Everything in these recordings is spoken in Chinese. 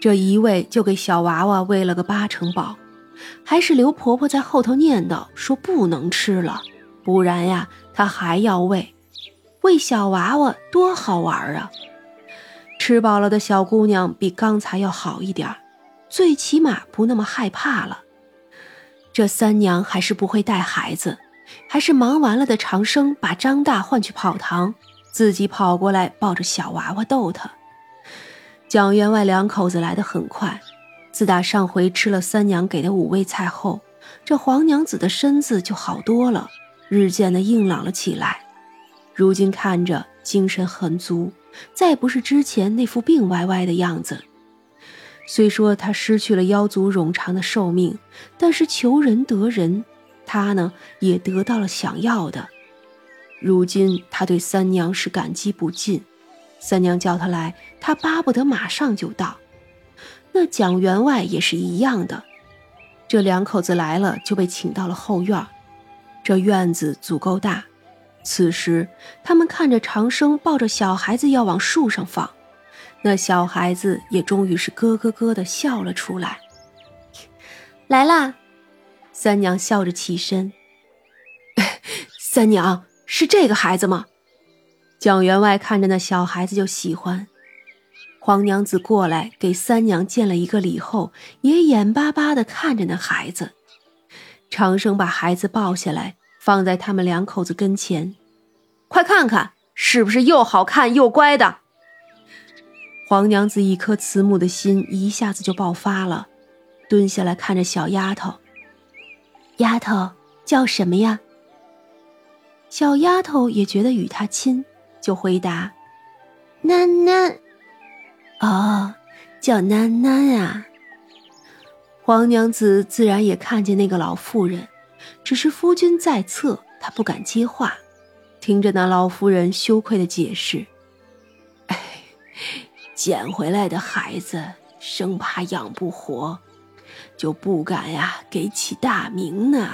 这一喂就给小娃娃喂了个八成饱，还是刘婆婆在后头念叨说不能吃了，不然呀，她还要喂。喂小娃娃多好玩啊！吃饱了的小姑娘比刚才要好一点最起码不那么害怕了。这三娘还是不会带孩子，还是忙完了的长生把张大换去跑堂，自己跑过来抱着小娃娃逗他。蒋员外两口子来得很快，自打上回吃了三娘给的五味菜后，这黄娘子的身子就好多了，日渐的硬朗了起来。如今看着精神很足，再不是之前那副病歪歪的样子。虽说他失去了妖族冗长的寿命，但是求人得人，他呢也得到了想要的。如今他对三娘是感激不尽，三娘叫他来，他巴不得马上就到。那蒋员外也是一样的，这两口子来了就被请到了后院，这院子足够大。此时他们看着长生抱着小孩子要往树上放。那小孩子也终于是咯咯咯的笑了出来。来啦，三娘笑着起身。三娘是这个孩子吗？蒋员外看着那小孩子就喜欢。黄娘子过来给三娘见了一个礼后，也眼巴巴的看着那孩子。长生把孩子抱下来，放在他们两口子跟前，快看看，是不是又好看又乖的？黄娘子一颗慈母的心一下子就爆发了，蹲下来看着小丫头。丫头叫什么呀？小丫头也觉得与她亲，就回答：“囡囡。”哦，叫囡囡啊。黄娘子自然也看见那个老妇人，只是夫君在侧，她不敢接话，听着那老妇人羞愧的解释。捡回来的孩子，生怕养不活，就不敢呀给起大名呢。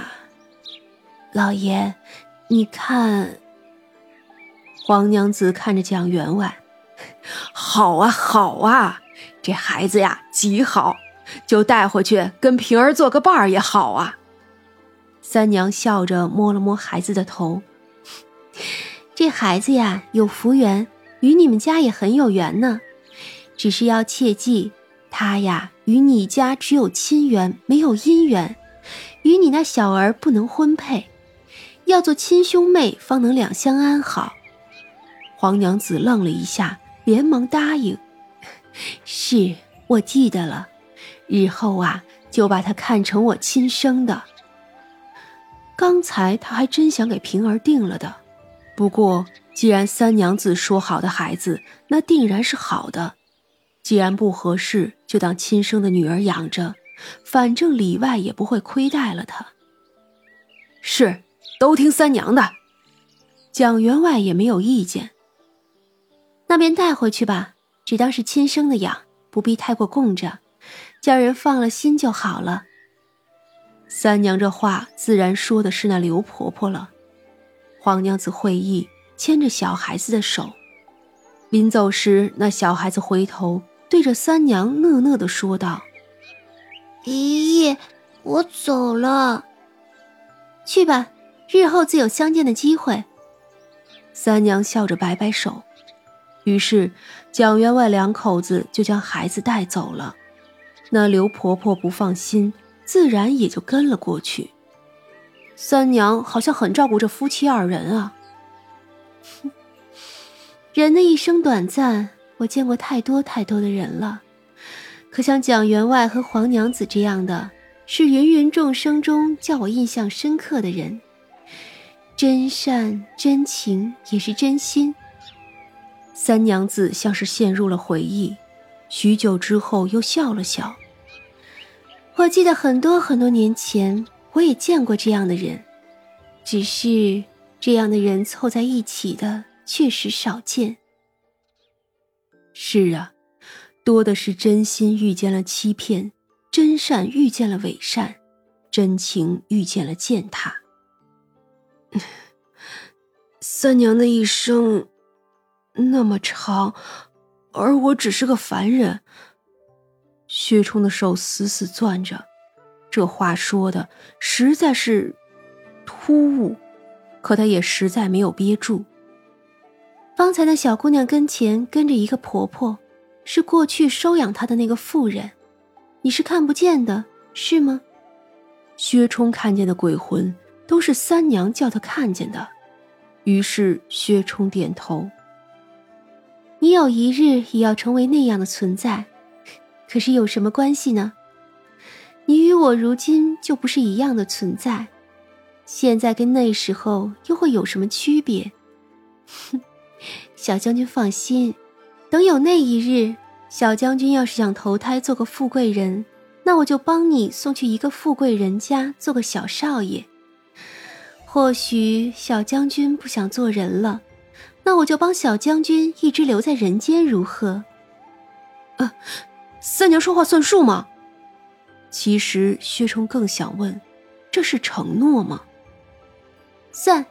老爷，你看。黄娘子看着蒋员外，好啊好啊，这孩子呀极好，就带回去跟平儿做个伴儿也好啊。三娘笑着摸了摸孩子的头，这孩子呀有福缘，与你们家也很有缘呢。只是要切记，他呀与你家只有亲缘，没有姻缘，与你那小儿不能婚配，要做亲兄妹方能两相安好。黄娘子愣了一下，连忙答应：“是我记得了，日后啊就把他看成我亲生的。刚才他还真想给平儿定了的，不过既然三娘子说好的孩子，那定然是好的。”既然不合适，就当亲生的女儿养着，反正里外也不会亏待了她。是，都听三娘的。蒋员外也没有意见。那便带回去吧，只当是亲生的养，不必太过供着，叫人放了心就好了。三娘这话自然说的是那刘婆婆了。黄娘子会意，牵着小孩子的手，临走时，那小孩子回头。对着三娘讷讷的说道：“姨姨，我走了。去吧，日后自有相见的机会。”三娘笑着摆摆手，于是蒋员外两口子就将孩子带走了。那刘婆婆不放心，自然也就跟了过去。三娘好像很照顾这夫妻二人啊。人的一生短暂。我见过太多太多的人了，可像蒋员外和黄娘子这样的，是芸芸众生中叫我印象深刻的人。真善真情也是真心。三娘子像是陷入了回忆，许久之后又笑了笑。我记得很多很多年前，我也见过这样的人，只是这样的人凑在一起的确实少见。是啊，多的是真心遇见了欺骗，真善遇见了伪善，真情遇见了践踏。三娘的一生那么长，而我只是个凡人，薛冲的手死死攥着，这话说的实在是突兀，可他也实在没有憋住。方才那小姑娘跟前跟着一个婆婆，是过去收养她的那个妇人，你是看不见的，是吗？薛冲看见的鬼魂都是三娘叫他看见的，于是薛冲点头。你有一日也要成为那样的存在，可是有什么关系呢？你与我如今就不是一样的存在，现在跟那时候又会有什么区别？哼，小将军放心，等有那一日，小将军要是想投胎做个富贵人。那我就帮你送去一个富贵人家做个小少爷。或许小将军不想做人了，那我就帮小将军一直留在人间，如何？呃，三娘说话算数吗？其实薛冲更想问，这是承诺吗？算，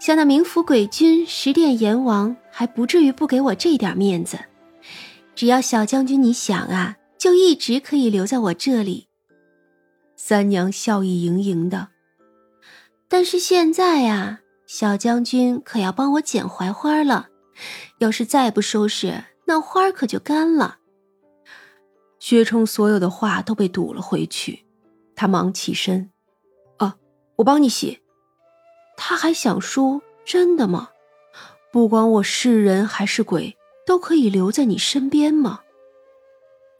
像那冥府鬼君、十殿阎王，还不至于不给我这点面子。只要小将军你想啊。就一直可以留在我这里。三娘笑意盈盈的。但是现在呀，小将军可要帮我捡槐花了。要是再不收拾，那花可就干了。薛冲所有的话都被堵了回去，他忙起身：“啊，我帮你洗。”他还想说：“真的吗？不管我是人还是鬼，都可以留在你身边吗？”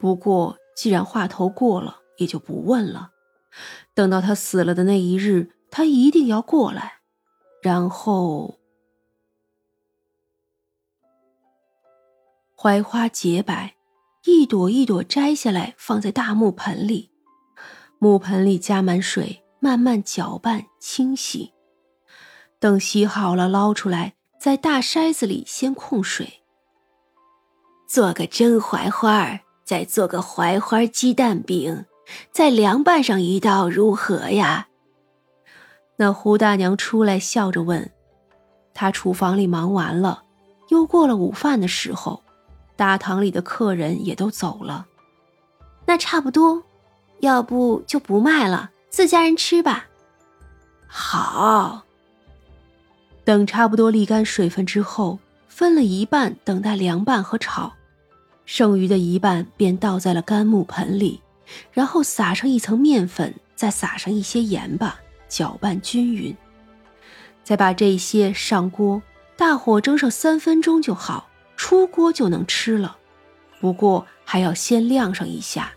不过，既然话头过了，也就不问了。等到他死了的那一日，他一定要过来。然后，槐花洁白，一朵一朵摘下来，放在大木盆里。木盆里加满水，慢慢搅拌清洗。等洗好了，捞出来，在大筛子里先控水，做个蒸槐花儿。再做个槐花鸡蛋饼，再凉拌上一道，如何呀？那胡大娘出来笑着问。她厨房里忙完了，又过了午饭的时候，大堂里的客人也都走了。那差不多，要不就不卖了，自家人吃吧。好。等差不多沥干水分之后，分了一半，等待凉拌和炒。剩余的一半便倒在了干木盆里，然后撒上一层面粉，再撒上一些盐巴，搅拌均匀，再把这些上锅，大火蒸上三分钟就好，出锅就能吃了。不过还要先晾上一下，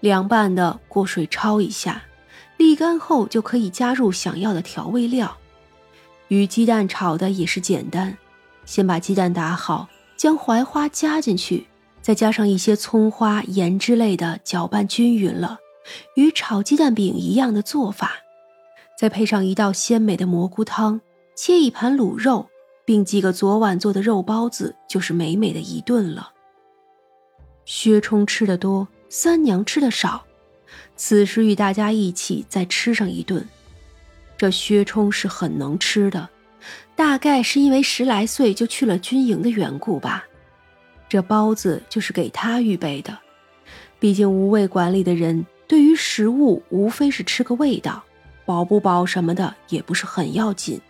凉拌的过水焯一下，沥干后就可以加入想要的调味料。与鸡蛋炒的也是简单，先把鸡蛋打好。将槐花加进去，再加上一些葱花、盐之类的，搅拌均匀了，与炒鸡蛋饼一样的做法。再配上一道鲜美的蘑菇汤，切一盘卤肉，并几个昨晚做的肉包子，就是美美的一顿了。薛冲吃的多，三娘吃的少，此时与大家一起再吃上一顿。这薛冲是很能吃的。大概是因为十来岁就去了军营的缘故吧，这包子就是给他预备的。毕竟无畏馆里的人对于食物无非是吃个味道，饱不饱什么的也不是很要紧。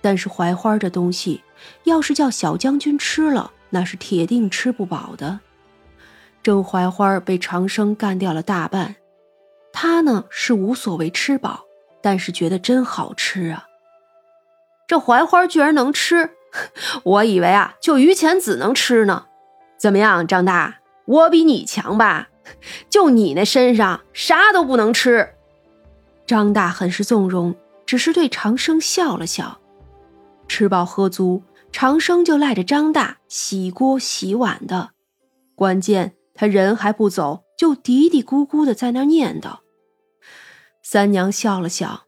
但是槐花这东西，要是叫小将军吃了，那是铁定吃不饱的。郑槐花被长生干掉了大半，他呢是无所谓吃饱，但是觉得真好吃啊。这槐花居然能吃，我以为啊，就于钱子能吃呢。怎么样，张大，我比你强吧？就你那身上啥都不能吃。张大很是纵容，只是对长生笑了笑。吃饱喝足，长生就赖着张大洗锅洗碗的。关键他人还不走，就嘀嘀咕咕的在那念叨。三娘笑了笑。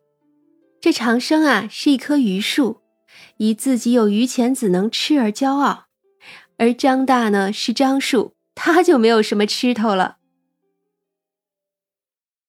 这长生啊，是一棵榆树，以自己有榆钱子能吃而骄傲；而张大呢，是樟树，他就没有什么吃头了。